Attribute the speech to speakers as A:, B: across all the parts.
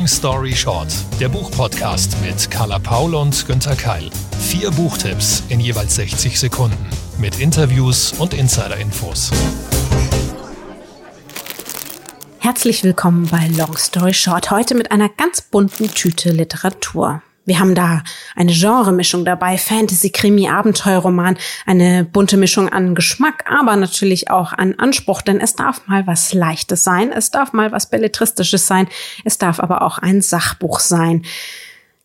A: Long Story Short, der Buchpodcast mit Carla Paul und Günther Keil. Vier Buchtipps in jeweils 60 Sekunden mit Interviews und Insider-Infos.
B: Herzlich willkommen bei Long Story Short. Heute mit einer ganz bunten Tüte Literatur. Wir haben da eine Genremischung dabei, Fantasy, Krimi, Abenteuerroman, eine bunte Mischung an Geschmack, aber natürlich auch an Anspruch, denn es darf mal was Leichtes sein, es darf mal was Belletristisches sein, es darf aber auch ein Sachbuch sein.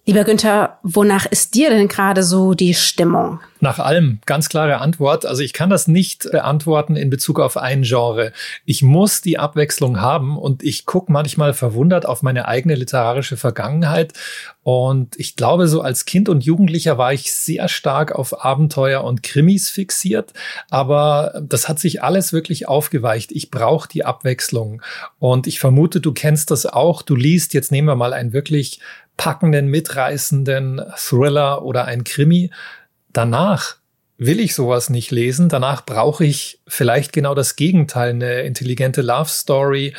B: Lieber Günther, wonach ist dir denn gerade so die Stimmung?
C: Nach allem, ganz klare Antwort. Also ich kann das nicht beantworten in Bezug auf ein Genre. Ich muss die Abwechslung haben und ich gucke manchmal verwundert auf meine eigene literarische Vergangenheit. Und ich glaube, so als Kind und Jugendlicher war ich sehr stark auf Abenteuer und Krimis fixiert. Aber das hat sich alles wirklich aufgeweicht. Ich brauche die Abwechslung. Und ich vermute, du kennst das auch. Du liest, jetzt nehmen wir mal ein wirklich packenden, mitreißenden Thriller oder ein Krimi. Danach will ich sowas nicht lesen. Danach brauche ich vielleicht genau das Gegenteil, eine intelligente Love Story.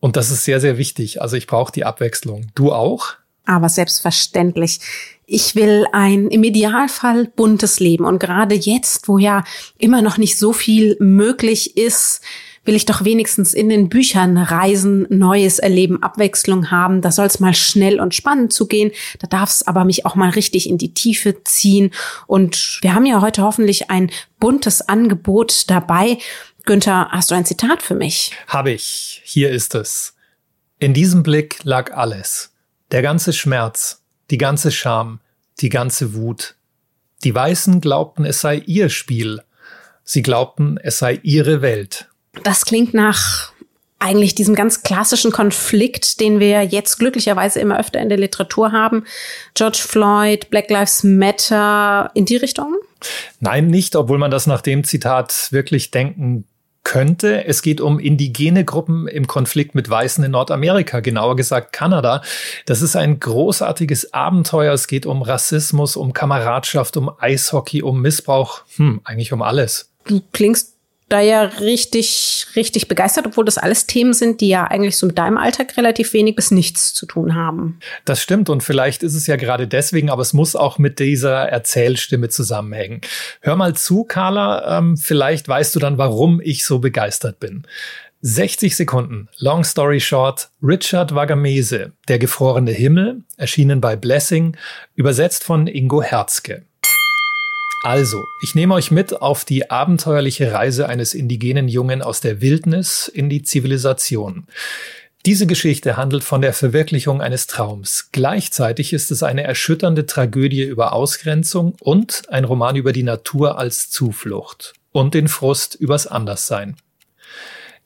C: Und das ist sehr, sehr wichtig. Also ich brauche die Abwechslung. Du auch?
B: Aber selbstverständlich. Ich will ein im Idealfall buntes Leben. Und gerade jetzt, wo ja immer noch nicht so viel möglich ist, will ich doch wenigstens in den Büchern reisen, Neues erleben, Abwechslung haben. Da soll es mal schnell und spannend zugehen. Da darf es aber mich auch mal richtig in die Tiefe ziehen. Und wir haben ja heute hoffentlich ein buntes Angebot dabei. Günther, hast du ein Zitat für mich?
C: Habe ich. Hier ist es. In diesem Blick lag alles. Der ganze Schmerz, die ganze Scham, die ganze Wut. Die Weißen glaubten, es sei ihr Spiel. Sie glaubten, es sei ihre Welt.
B: Das klingt nach eigentlich diesem ganz klassischen Konflikt, den wir jetzt glücklicherweise immer öfter in der Literatur haben. George Floyd, Black Lives Matter, in die Richtung?
C: Nein, nicht, obwohl man das nach dem Zitat wirklich denken könnte. Es geht um indigene Gruppen im Konflikt mit Weißen in Nordamerika, genauer gesagt Kanada. Das ist ein großartiges Abenteuer. Es geht um Rassismus, um Kameradschaft, um Eishockey, um Missbrauch, hm, eigentlich um alles.
B: Du klingst da ja richtig, richtig begeistert, obwohl das alles Themen sind, die ja eigentlich so mit deinem Alltag relativ wenig bis nichts zu tun haben.
C: Das stimmt und vielleicht ist es ja gerade deswegen, aber es muss auch mit dieser Erzählstimme zusammenhängen. Hör mal zu, Carla, ähm, vielleicht weißt du dann, warum ich so begeistert bin. 60 Sekunden. Long story short. Richard Wagamese, Der gefrorene Himmel, erschienen bei Blessing, übersetzt von Ingo Herzke. Also, ich nehme euch mit auf die abenteuerliche Reise eines indigenen Jungen aus der Wildnis in die Zivilisation. Diese Geschichte handelt von der Verwirklichung eines Traums. Gleichzeitig ist es eine erschütternde Tragödie über Ausgrenzung und ein Roman über die Natur als Zuflucht und den Frust übers Anderssein.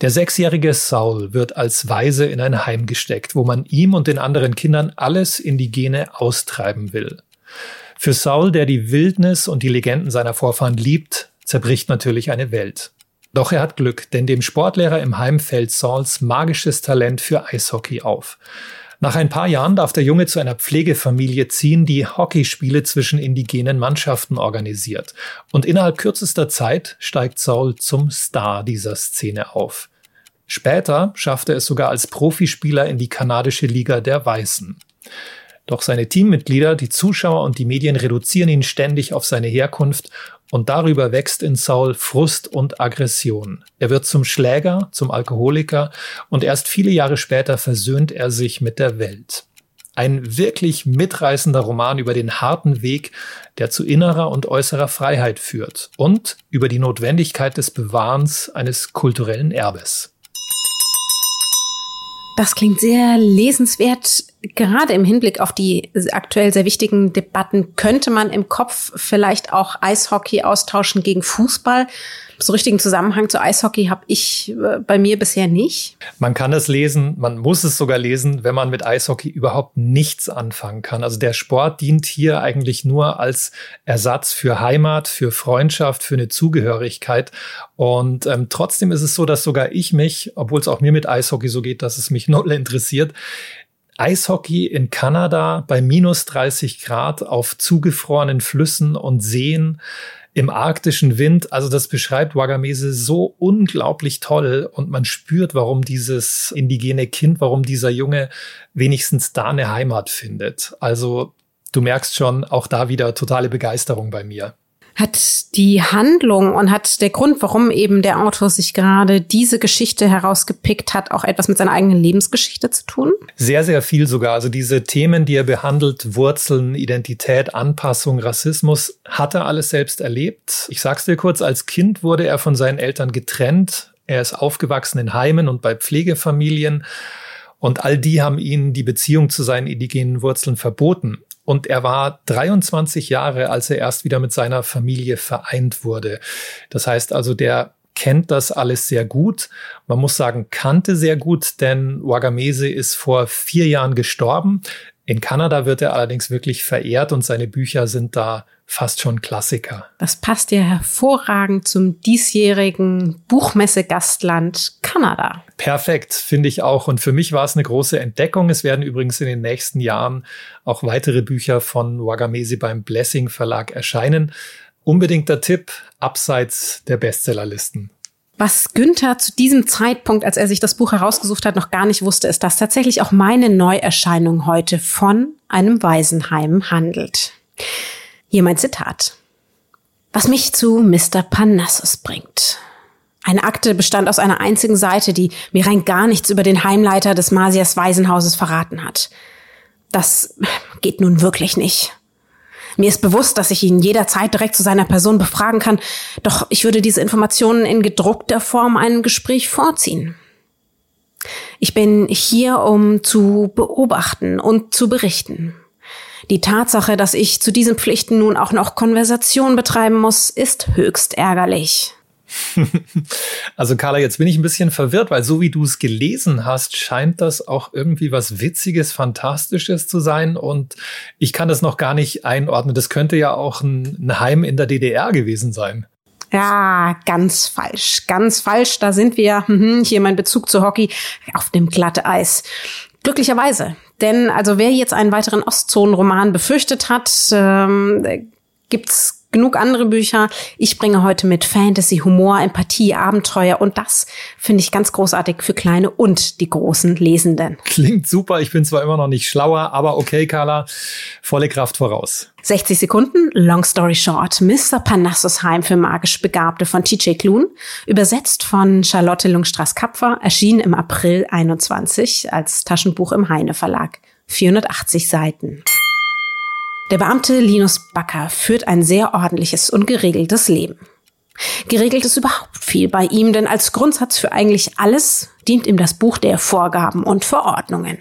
C: Der sechsjährige Saul wird als Weise in ein Heim gesteckt, wo man ihm und den anderen Kindern alles Indigene austreiben will. Für Saul, der die Wildnis und die Legenden seiner Vorfahren liebt, zerbricht natürlich eine Welt. Doch er hat Glück, denn dem Sportlehrer im Heim fällt Sauls magisches Talent für Eishockey auf. Nach ein paar Jahren darf der Junge zu einer Pflegefamilie ziehen, die Hockeyspiele zwischen indigenen Mannschaften organisiert. Und innerhalb kürzester Zeit steigt Saul zum Star dieser Szene auf. Später schafft er es sogar als Profispieler in die kanadische Liga der Weißen. Doch seine Teammitglieder, die Zuschauer und die Medien reduzieren ihn ständig auf seine Herkunft und darüber wächst in Saul Frust und Aggression. Er wird zum Schläger, zum Alkoholiker und erst viele Jahre später versöhnt er sich mit der Welt. Ein wirklich mitreißender Roman über den harten Weg, der zu innerer und äußerer Freiheit führt und über die Notwendigkeit des Bewahrens eines kulturellen Erbes.
B: Das klingt sehr lesenswert. Gerade im Hinblick auf die aktuell sehr wichtigen Debatten könnte man im Kopf vielleicht auch Eishockey austauschen gegen Fußball so richtigen Zusammenhang zu Eishockey habe ich äh, bei mir bisher nicht.
C: Man kann es lesen, man muss es sogar lesen, wenn man mit Eishockey überhaupt nichts anfangen kann. Also der Sport dient hier eigentlich nur als Ersatz für Heimat, für Freundschaft, für eine Zugehörigkeit. Und ähm, trotzdem ist es so, dass sogar ich mich, obwohl es auch mir mit Eishockey so geht, dass es mich null interessiert, Eishockey in Kanada bei minus 30 Grad auf zugefrorenen Flüssen und Seen im arktischen Wind. Also das beschreibt Wagamese so unglaublich toll und man spürt, warum dieses indigene Kind, warum dieser Junge wenigstens da eine Heimat findet. Also du merkst schon, auch da wieder totale Begeisterung bei mir
B: hat die Handlung und hat der Grund, warum eben der Autor sich gerade diese Geschichte herausgepickt hat, auch etwas mit seiner eigenen Lebensgeschichte zu tun?
C: Sehr, sehr viel sogar. Also diese Themen, die er behandelt, Wurzeln, Identität, Anpassung, Rassismus, hat er alles selbst erlebt. Ich sag's dir kurz, als Kind wurde er von seinen Eltern getrennt. Er ist aufgewachsen in Heimen und bei Pflegefamilien. Und all die haben ihn die Beziehung zu seinen indigenen Wurzeln verboten. Und er war 23 Jahre, als er erst wieder mit seiner Familie vereint wurde. Das heißt also, der kennt das alles sehr gut. Man muss sagen, kannte sehr gut, denn Wagamese ist vor vier Jahren gestorben. In Kanada wird er allerdings wirklich verehrt und seine Bücher sind da fast schon Klassiker.
B: Das passt ja hervorragend zum diesjährigen Buchmesse-Gastland Kanada.
C: Perfekt, finde ich auch. Und für mich war es eine große Entdeckung. Es werden übrigens in den nächsten Jahren auch weitere Bücher von Wagamese beim Blessing Verlag erscheinen. Unbedingter Tipp, abseits der Bestsellerlisten.
B: Was Günther zu diesem Zeitpunkt, als er sich das Buch herausgesucht hat, noch gar nicht wusste, ist, dass tatsächlich auch meine Neuerscheinung heute von einem Waisenheim handelt. Hier mein Zitat. Was mich zu Mr. Parnassus bringt. Eine Akte bestand aus einer einzigen Seite, die mir rein gar nichts über den Heimleiter des Masias Waisenhauses verraten hat. Das geht nun wirklich nicht. Mir ist bewusst, dass ich ihn jederzeit direkt zu seiner Person befragen kann, doch ich würde diese Informationen in gedruckter Form einem Gespräch vorziehen. Ich bin hier, um zu beobachten und zu berichten. Die Tatsache, dass ich zu diesen Pflichten nun auch noch Konversation betreiben muss, ist höchst ärgerlich.
C: Also Carla, jetzt bin ich ein bisschen verwirrt, weil so wie du es gelesen hast, scheint das auch irgendwie was Witziges, Fantastisches zu sein. Und ich kann das noch gar nicht einordnen. Das könnte ja auch ein, ein Heim in der DDR gewesen sein.
B: Ja, ganz falsch, ganz falsch. Da sind wir, hm, hier mein Bezug zu Hockey, auf dem glatte Eis. Glücklicherweise. Denn also wer jetzt einen weiteren Ostzonenroman befürchtet hat, ähm, gibt's genug andere Bücher. Ich bringe heute mit Fantasy, Humor, Empathie, Abenteuer und das finde ich ganz großartig für kleine und die großen Lesenden.
C: Klingt super. Ich bin zwar immer noch nicht schlauer, aber okay, Carla, volle Kraft voraus.
B: 60 Sekunden, Long Story Short, Mr. Panassus Heim für magisch Begabte von TJ Klun, übersetzt von Charlotte Lungstraß-Kapfer, erschien im April 21 als Taschenbuch im Heine Verlag. 480 Seiten. Der Beamte Linus Backer führt ein sehr ordentliches und geregeltes Leben. Geregelt ist überhaupt viel bei ihm, denn als Grundsatz für eigentlich alles dient ihm das Buch der Vorgaben und Verordnungen.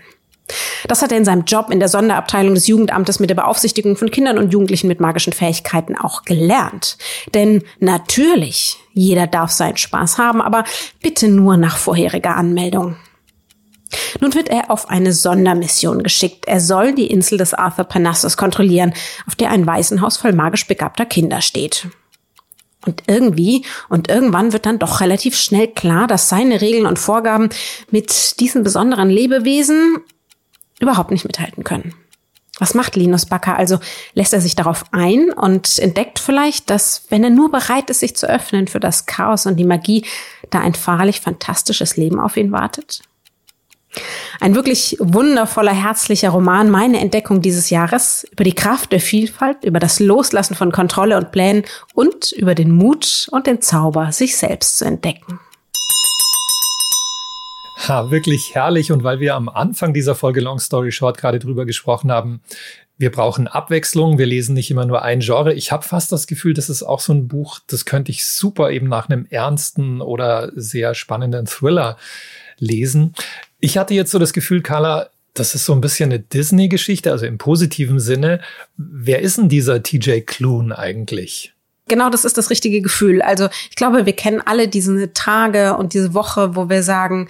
B: Das hat er in seinem Job in der Sonderabteilung des Jugendamtes mit der Beaufsichtigung von Kindern und Jugendlichen mit magischen Fähigkeiten auch gelernt. Denn natürlich, jeder darf seinen Spaß haben, aber bitte nur nach vorheriger Anmeldung. Nun wird er auf eine Sondermission geschickt. Er soll die Insel des Arthur Parnassus kontrollieren, auf der ein Waisenhaus voll magisch begabter Kinder steht. Und irgendwie und irgendwann wird dann doch relativ schnell klar, dass seine Regeln und Vorgaben mit diesen besonderen Lebewesen überhaupt nicht mithalten können. Was macht Linus Backer? Also lässt er sich darauf ein und entdeckt vielleicht, dass wenn er nur bereit ist, sich zu öffnen für das Chaos und die Magie, da ein wahrlich fantastisches Leben auf ihn wartet? Ein wirklich wundervoller, herzlicher Roman, meine Entdeckung dieses Jahres über die Kraft der Vielfalt, über das Loslassen von Kontrolle und Plänen und über den Mut und den Zauber, sich selbst zu entdecken.
C: Ha, wirklich herrlich. Und weil wir am Anfang dieser Folge Long Story Short gerade drüber gesprochen haben, wir brauchen Abwechslung. Wir lesen nicht immer nur ein Genre. Ich habe fast das Gefühl, das ist auch so ein Buch, das könnte ich super eben nach einem ernsten oder sehr spannenden Thriller lesen. Ich hatte jetzt so das Gefühl, Carla, das ist so ein bisschen eine Disney-Geschichte, also im positiven Sinne. Wer ist denn dieser TJ Kloon eigentlich?
B: Genau, das ist das richtige Gefühl. Also ich glaube, wir kennen alle diese Tage und diese Woche, wo wir sagen,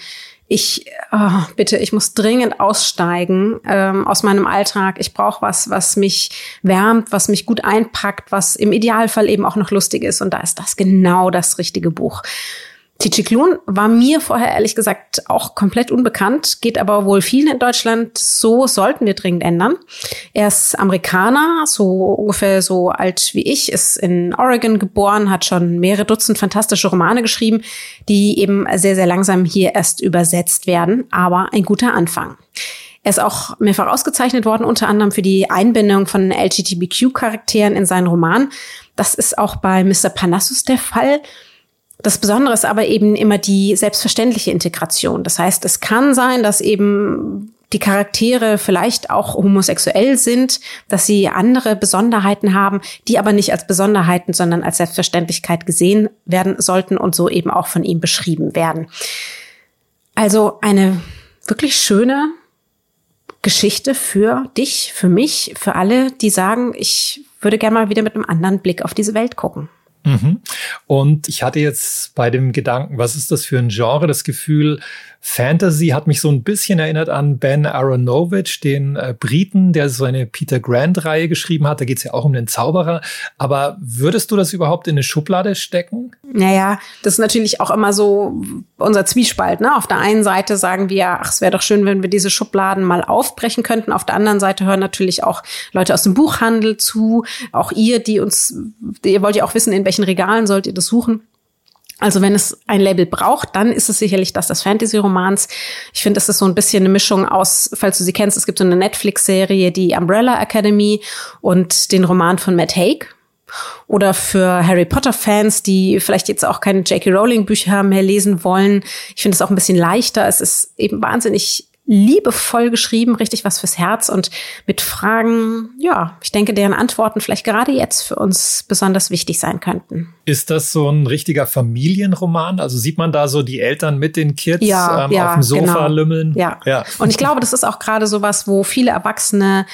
B: ich oh, bitte, ich muss dringend aussteigen ähm, aus meinem Alltag. Ich brauche was, was mich wärmt, was mich gut einpackt, was im Idealfall eben auch noch lustig ist. Und da ist das genau das richtige Buch. T.G. Klun war mir vorher ehrlich gesagt auch komplett unbekannt, geht aber wohl vielen in Deutschland so, sollten wir dringend ändern. Er ist Amerikaner, so ungefähr so alt wie ich, ist in Oregon geboren, hat schon mehrere Dutzend fantastische Romane geschrieben, die eben sehr, sehr langsam hier erst übersetzt werden, aber ein guter Anfang. Er ist auch mehrfach ausgezeichnet worden, unter anderem für die Einbindung von LGBTQ-Charakteren in seinen Roman. Das ist auch bei Mr. Panassus der Fall. Das Besondere ist aber eben immer die selbstverständliche Integration. Das heißt, es kann sein, dass eben die Charaktere vielleicht auch homosexuell sind, dass sie andere Besonderheiten haben, die aber nicht als Besonderheiten, sondern als Selbstverständlichkeit gesehen werden sollten und so eben auch von ihm beschrieben werden. Also eine wirklich schöne Geschichte für dich, für mich, für alle, die sagen, ich würde gerne mal wieder mit einem anderen Blick auf diese Welt gucken.
C: Mhm. Und ich hatte jetzt bei dem Gedanken, was ist das für ein Genre, das Gefühl, Fantasy hat mich so ein bisschen erinnert an Ben Aronovich, den äh, Briten, der so eine Peter Grant-Reihe geschrieben hat. Da geht es ja auch um den Zauberer. Aber würdest du das überhaupt in eine Schublade stecken?
B: Naja, das ist natürlich auch immer so unser Zwiespalt. Ne? Auf der einen Seite sagen wir, ach, es wäre doch schön, wenn wir diese Schubladen mal aufbrechen könnten. Auf der anderen Seite hören natürlich auch Leute aus dem Buchhandel zu. Auch ihr, die uns, ihr wollt ja auch wissen, in welchen Regalen sollt ihr das suchen. Also wenn es ein Label braucht, dann ist es sicherlich das des Fantasy-Romans. Ich finde, es ist so ein bisschen eine Mischung aus, falls du sie kennst, es gibt so eine Netflix-Serie, die Umbrella Academy und den Roman von Matt Haig. Oder für Harry Potter-Fans, die vielleicht jetzt auch keine J.K. Rowling-Bücher mehr lesen wollen. Ich finde es auch ein bisschen leichter. Es ist eben wahnsinnig liebevoll geschrieben, richtig was fürs Herz und mit Fragen, ja, ich denke, deren Antworten vielleicht gerade jetzt für uns besonders wichtig sein könnten.
C: Ist das so ein richtiger Familienroman? Also sieht man da so die Eltern mit den Kids
B: ja,
C: ähm,
B: ja,
C: auf dem Sofa
B: genau.
C: lümmeln?
B: Ja. ja. Und ich glaube, das ist auch gerade so was, wo viele Erwachsene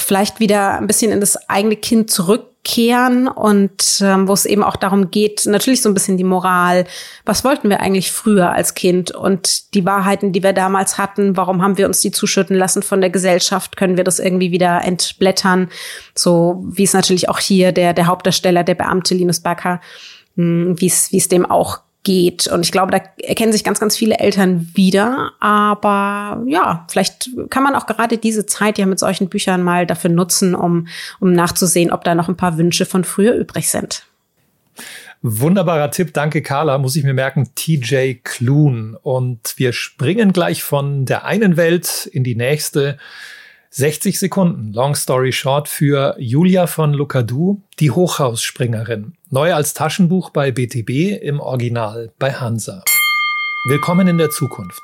B: vielleicht wieder ein bisschen in das eigene Kind zurückkehren und ähm, wo es eben auch darum geht, natürlich so ein bisschen die Moral, was wollten wir eigentlich früher als Kind? Und die Wahrheiten, die wir damals hatten, warum haben wir uns die zuschütten lassen von der Gesellschaft, können wir das irgendwie wieder entblättern, so wie es natürlich auch hier der, der Hauptdarsteller, der Beamte Linus Backer, hm, wie es wie es dem auch geht. Und ich glaube, da erkennen sich ganz, ganz viele Eltern wieder. Aber ja, vielleicht kann man auch gerade diese Zeit ja mit solchen Büchern mal dafür nutzen, um, um nachzusehen, ob da noch ein paar Wünsche von früher übrig sind.
C: Wunderbarer Tipp, danke Carla, muss ich mir merken, TJ Klun. Und wir springen gleich von der einen Welt in die nächste. 60 Sekunden, long story short, für Julia von Lucadou, die Hochhausspringerin. Neu als Taschenbuch bei BTB, im Original bei Hansa. Willkommen in der Zukunft.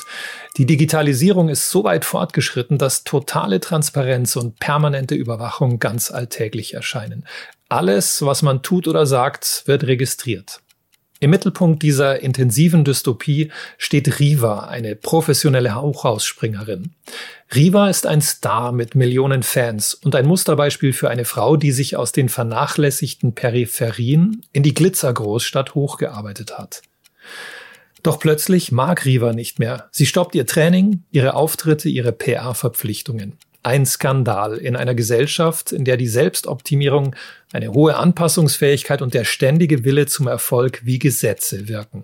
C: Die Digitalisierung ist so weit fortgeschritten, dass totale Transparenz und permanente Überwachung ganz alltäglich erscheinen. Alles, was man tut oder sagt, wird registriert. Im Mittelpunkt dieser intensiven Dystopie steht Riva, eine professionelle Hochhausspringerin. Riva ist ein Star mit Millionen Fans und ein Musterbeispiel für eine Frau, die sich aus den vernachlässigten Peripherien in die Glitzergroßstadt hochgearbeitet hat. Doch plötzlich mag Riva nicht mehr. Sie stoppt ihr Training, ihre Auftritte, ihre PR-Verpflichtungen. Ein Skandal in einer Gesellschaft, in der die Selbstoptimierung, eine hohe Anpassungsfähigkeit und der ständige Wille zum Erfolg wie Gesetze wirken.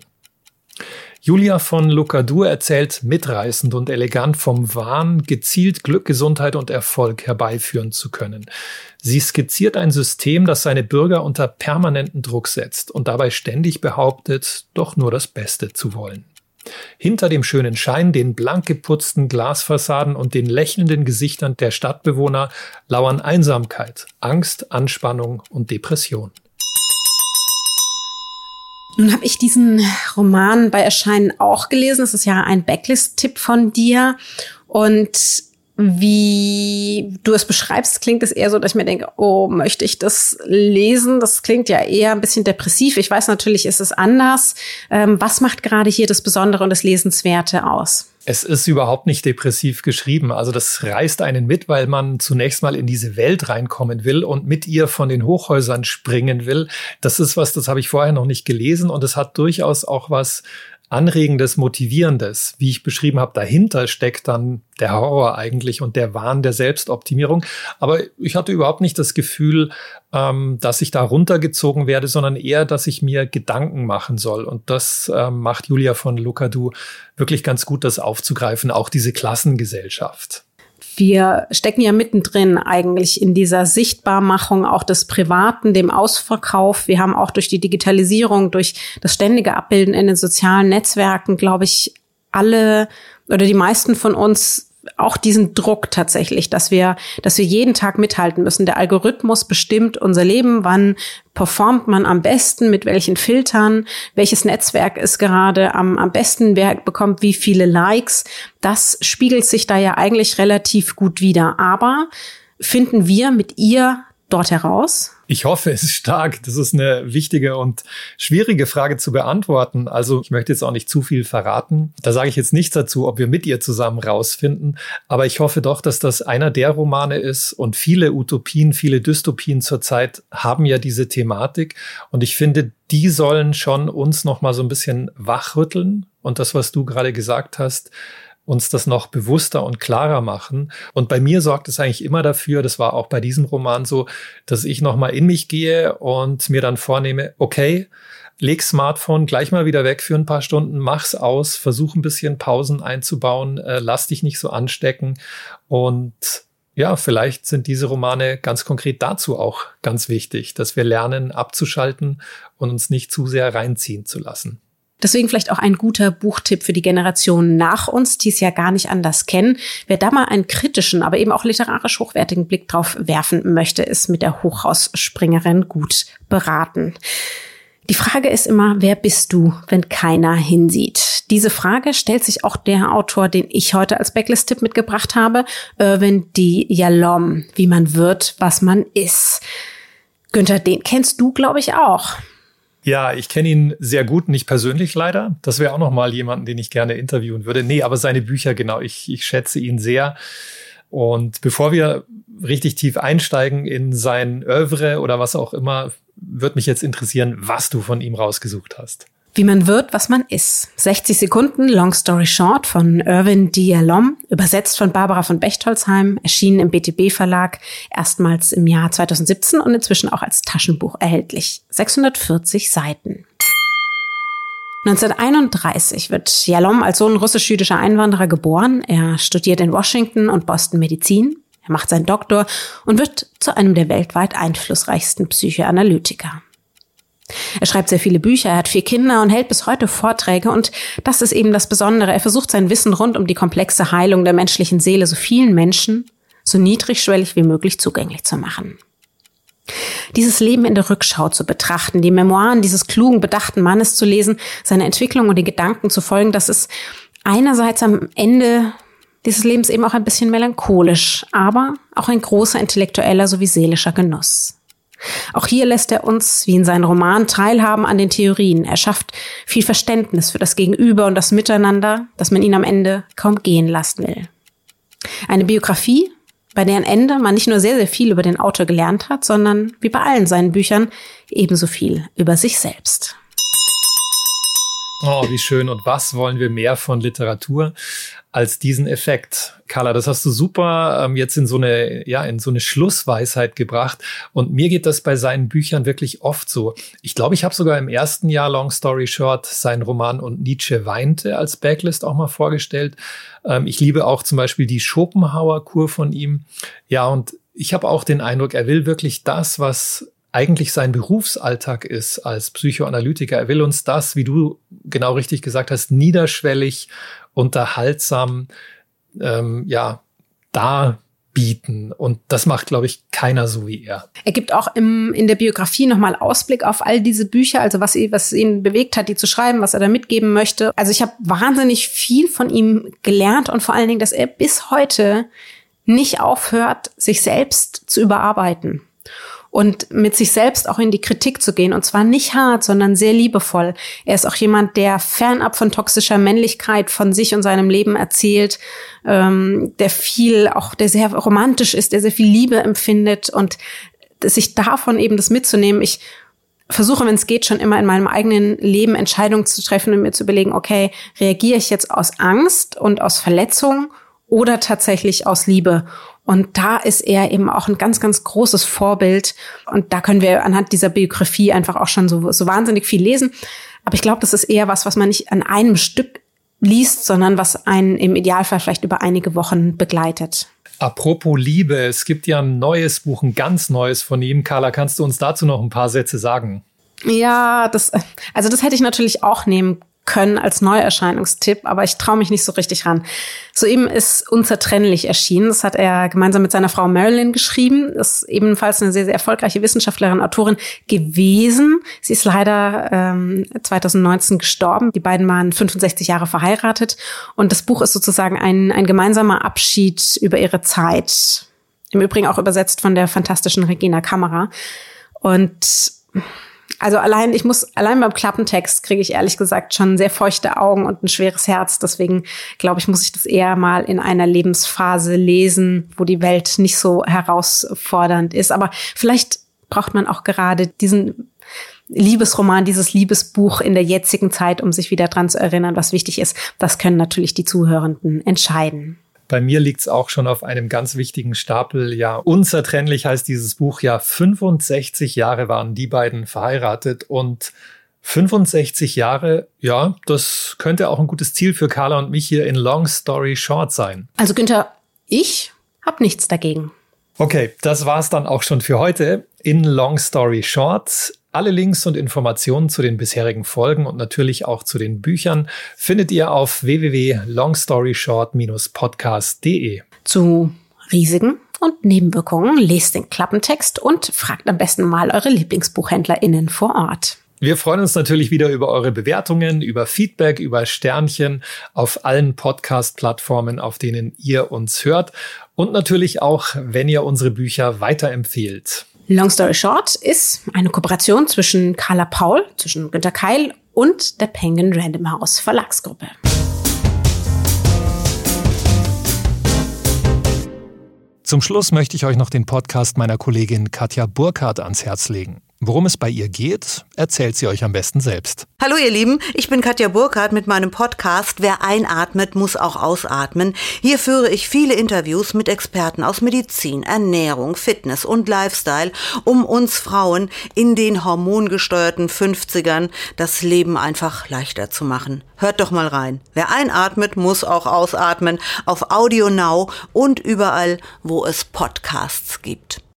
C: Julia von Lucadur erzählt mitreißend und elegant vom Wahn, gezielt Glück, Gesundheit und Erfolg herbeiführen zu können. Sie skizziert ein System, das seine Bürger unter permanenten Druck setzt und dabei ständig behauptet, doch nur das Beste zu wollen. Hinter dem schönen Schein, den blank geputzten Glasfassaden und den lächelnden Gesichtern der Stadtbewohner lauern Einsamkeit, Angst, Anspannung und Depression.
B: Nun habe ich diesen Roman bei Erscheinen auch gelesen. Das ist ja ein Backlist-Tipp von dir. Und wie du es beschreibst, klingt es eher so, dass ich mir denke, oh, möchte ich das lesen? Das klingt ja eher ein bisschen depressiv. Ich weiß natürlich, ist es anders. Ähm, was macht gerade hier das Besondere und das Lesenswerte aus?
C: Es ist überhaupt nicht depressiv geschrieben. Also das reißt einen mit, weil man zunächst mal in diese Welt reinkommen will und mit ihr von den Hochhäusern springen will. Das ist was, das habe ich vorher noch nicht gelesen und es hat durchaus auch was Anregendes, Motivierendes. Wie ich beschrieben habe, dahinter steckt dann der Horror eigentlich und der Wahn der Selbstoptimierung. Aber ich hatte überhaupt nicht das Gefühl, ähm, dass ich da runtergezogen werde, sondern eher, dass ich mir Gedanken machen soll. Und das ähm, macht Julia von Lucadou wirklich ganz gut, das aufzugreifen, auch diese Klassengesellschaft.
B: Wir stecken ja mittendrin eigentlich in dieser Sichtbarmachung auch des Privaten, dem Ausverkauf. Wir haben auch durch die Digitalisierung, durch das ständige Abbilden in den sozialen Netzwerken, glaube ich, alle oder die meisten von uns auch diesen Druck tatsächlich, dass wir, dass wir jeden Tag mithalten müssen. Der Algorithmus bestimmt unser Leben, wann performt man am besten, mit welchen Filtern, welches Netzwerk ist gerade am, am besten, wer bekommt wie viele Likes. Das spiegelt sich da ja eigentlich relativ gut wieder. Aber finden wir mit ihr dort heraus?
C: Ich hoffe es ist stark. Das ist eine wichtige und schwierige Frage zu beantworten. Also ich möchte jetzt auch nicht zu viel verraten. Da sage ich jetzt nichts dazu, ob wir mit ihr zusammen rausfinden. Aber ich hoffe doch, dass das einer der Romane ist und viele Utopien, viele Dystopien zurzeit haben ja diese Thematik. Und ich finde, die sollen schon uns noch mal so ein bisschen wachrütteln. Und das, was du gerade gesagt hast, uns das noch bewusster und klarer machen. Und bei mir sorgt es eigentlich immer dafür, das war auch bei diesem Roman so, dass ich nochmal in mich gehe und mir dann vornehme, okay, leg Smartphone gleich mal wieder weg für ein paar Stunden, mach's aus, versuch ein bisschen Pausen einzubauen, äh, lass dich nicht so anstecken und ja, vielleicht sind diese Romane ganz konkret dazu auch ganz wichtig, dass wir lernen abzuschalten und uns nicht zu sehr reinziehen zu lassen.
B: Deswegen vielleicht auch ein guter Buchtipp für die Generation nach uns, die es ja gar nicht anders kennen. Wer da mal einen kritischen, aber eben auch literarisch hochwertigen Blick drauf werfen möchte, ist mit der Hochhausspringerin gut beraten. Die Frage ist immer, wer bist du, wenn keiner hinsieht? Diese Frage stellt sich auch der Autor, den ich heute als Backlist-Tipp mitgebracht habe, Irwin D. Yalom, wie man wird, was man ist. Günther, den kennst du, glaube ich, auch.
C: Ja, ich kenne ihn sehr gut, nicht persönlich leider. Das wäre auch noch mal jemanden, den ich gerne interviewen würde. Nee, aber seine Bücher, genau, ich, ich schätze ihn sehr. Und bevor wir richtig tief einsteigen in sein Övre oder was auch immer, würde mich jetzt interessieren, was du von ihm rausgesucht hast.
B: Wie man wird, was man ist. 60 Sekunden, Long Story Short von Irwin Dialom, übersetzt von Barbara von Bechtolzheim, erschienen im BTB Verlag, erstmals im Jahr 2017 und inzwischen auch als Taschenbuch erhältlich. 640 Seiten. 1931 wird Jalom als Sohn russisch-jüdischer Einwanderer geboren. Er studiert in Washington und Boston Medizin. Er macht seinen Doktor und wird zu einem der weltweit einflussreichsten Psychoanalytiker. Er schreibt sehr viele Bücher, er hat vier Kinder und hält bis heute Vorträge und das ist eben das Besondere. Er versucht sein Wissen rund um die komplexe Heilung der menschlichen Seele so vielen Menschen so niedrigschwellig wie möglich zugänglich zu machen. Dieses Leben in der Rückschau zu betrachten, die Memoiren dieses klugen, bedachten Mannes zu lesen, seine Entwicklung und den Gedanken zu folgen, das ist einerseits am Ende dieses Lebens eben auch ein bisschen melancholisch, aber auch ein großer intellektueller sowie seelischer Genuss. Auch hier lässt er uns, wie in seinem Roman, teilhaben an den Theorien. Er schafft viel Verständnis für das Gegenüber und das Miteinander, dass man ihn am Ende kaum gehen lassen will. Eine Biografie, bei deren Ende man nicht nur sehr, sehr viel über den Autor gelernt hat, sondern wie bei allen seinen Büchern ebenso viel über sich selbst.
C: Oh, wie schön. Und was wollen wir mehr von Literatur als diesen Effekt? Carla, das hast du super ähm, jetzt in so eine, ja, in so eine Schlussweisheit gebracht. Und mir geht das bei seinen Büchern wirklich oft so. Ich glaube, ich habe sogar im ersten Jahr Long Story Short seinen Roman Und Nietzsche weinte als Backlist auch mal vorgestellt. Ähm, ich liebe auch zum Beispiel die Schopenhauer-Kur von ihm. Ja, und ich habe auch den Eindruck, er will wirklich das, was eigentlich sein Berufsalltag ist als Psychoanalytiker. Er will uns das, wie du genau richtig gesagt hast, niederschwellig, unterhaltsam, ähm, ja, darbieten. Und das macht, glaube ich, keiner so wie er.
B: Er gibt auch im, in der Biografie nochmal Ausblick auf all diese Bücher, also was, was ihn bewegt hat, die zu schreiben, was er da mitgeben möchte. Also ich habe wahnsinnig viel von ihm gelernt und vor allen Dingen, dass er bis heute nicht aufhört, sich selbst zu überarbeiten und mit sich selbst auch in die Kritik zu gehen. Und zwar nicht hart, sondern sehr liebevoll. Er ist auch jemand, der fernab von toxischer Männlichkeit von sich und seinem Leben erzählt, ähm, der viel, auch der sehr romantisch ist, der sehr viel Liebe empfindet und sich davon eben das mitzunehmen. Ich versuche, wenn es geht, schon immer in meinem eigenen Leben Entscheidungen zu treffen und mir zu überlegen, okay, reagiere ich jetzt aus Angst und aus Verletzung oder tatsächlich aus Liebe? Und da ist er eben auch ein ganz, ganz großes Vorbild. Und da können wir anhand dieser Biografie einfach auch schon so, so wahnsinnig viel lesen. Aber ich glaube, das ist eher was, was man nicht an einem Stück liest, sondern was einen im Idealfall vielleicht über einige Wochen begleitet.
C: Apropos Liebe, es gibt ja ein neues Buch, ein ganz neues von ihm. Carla, kannst du uns dazu noch ein paar Sätze sagen?
B: Ja, das, also das hätte ich natürlich auch nehmen können als Neuerscheinungstipp, aber ich traue mich nicht so richtig ran. Soeben ist Unzertrennlich erschienen. Das hat er gemeinsam mit seiner Frau Marilyn geschrieben. Ist ebenfalls eine sehr, sehr erfolgreiche Wissenschaftlerin, Autorin gewesen. Sie ist leider ähm, 2019 gestorben. Die beiden waren 65 Jahre verheiratet. Und das Buch ist sozusagen ein, ein gemeinsamer Abschied über ihre Zeit. Im Übrigen auch übersetzt von der fantastischen Regina Kamera. Und also allein, ich muss, allein beim Klappentext kriege ich ehrlich gesagt schon sehr feuchte Augen und ein schweres Herz. Deswegen glaube ich, muss ich das eher mal in einer Lebensphase lesen, wo die Welt nicht so herausfordernd ist. Aber vielleicht braucht man auch gerade diesen Liebesroman, dieses Liebesbuch in der jetzigen Zeit, um sich wieder dran zu erinnern, was wichtig ist. Das können natürlich die Zuhörenden entscheiden.
C: Bei mir liegt es auch schon auf einem ganz wichtigen Stapel. Ja, unzertrennlich heißt dieses Buch ja. 65 Jahre waren die beiden verheiratet und 65 Jahre, ja, das könnte auch ein gutes Ziel für Carla und mich hier in Long Story Short sein.
B: Also Günther, ich habe nichts dagegen.
C: Okay, das war's dann auch schon für heute in Long Story Short. Alle Links und Informationen zu den bisherigen Folgen und natürlich auch zu den Büchern findet ihr auf www.longstoryshort-podcast.de.
B: Zu Risiken und Nebenwirkungen lest den Klappentext und fragt am besten mal eure Lieblingsbuchhändlerinnen vor Ort.
C: Wir freuen uns natürlich wieder über eure Bewertungen, über Feedback, über Sternchen auf allen Podcast-Plattformen, auf denen ihr uns hört und natürlich auch, wenn ihr unsere Bücher weiterempfehlt.
B: Long Story Short ist eine Kooperation zwischen Carla Paul, zwischen Günter Keil und der Penguin Random House Verlagsgruppe.
A: Zum Schluss möchte ich euch noch den Podcast meiner Kollegin Katja Burkhardt ans Herz legen. Worum es bei ihr geht, erzählt sie euch am besten selbst.
D: Hallo ihr Lieben, ich bin Katja Burkhardt mit meinem Podcast Wer einatmet, muss auch ausatmen. Hier führe ich viele Interviews mit Experten aus Medizin, Ernährung, Fitness und Lifestyle, um uns Frauen in den hormongesteuerten 50ern das Leben einfach leichter zu machen. Hört doch mal rein. Wer einatmet, muss auch ausatmen auf Audio Now und überall, wo es Podcasts gibt.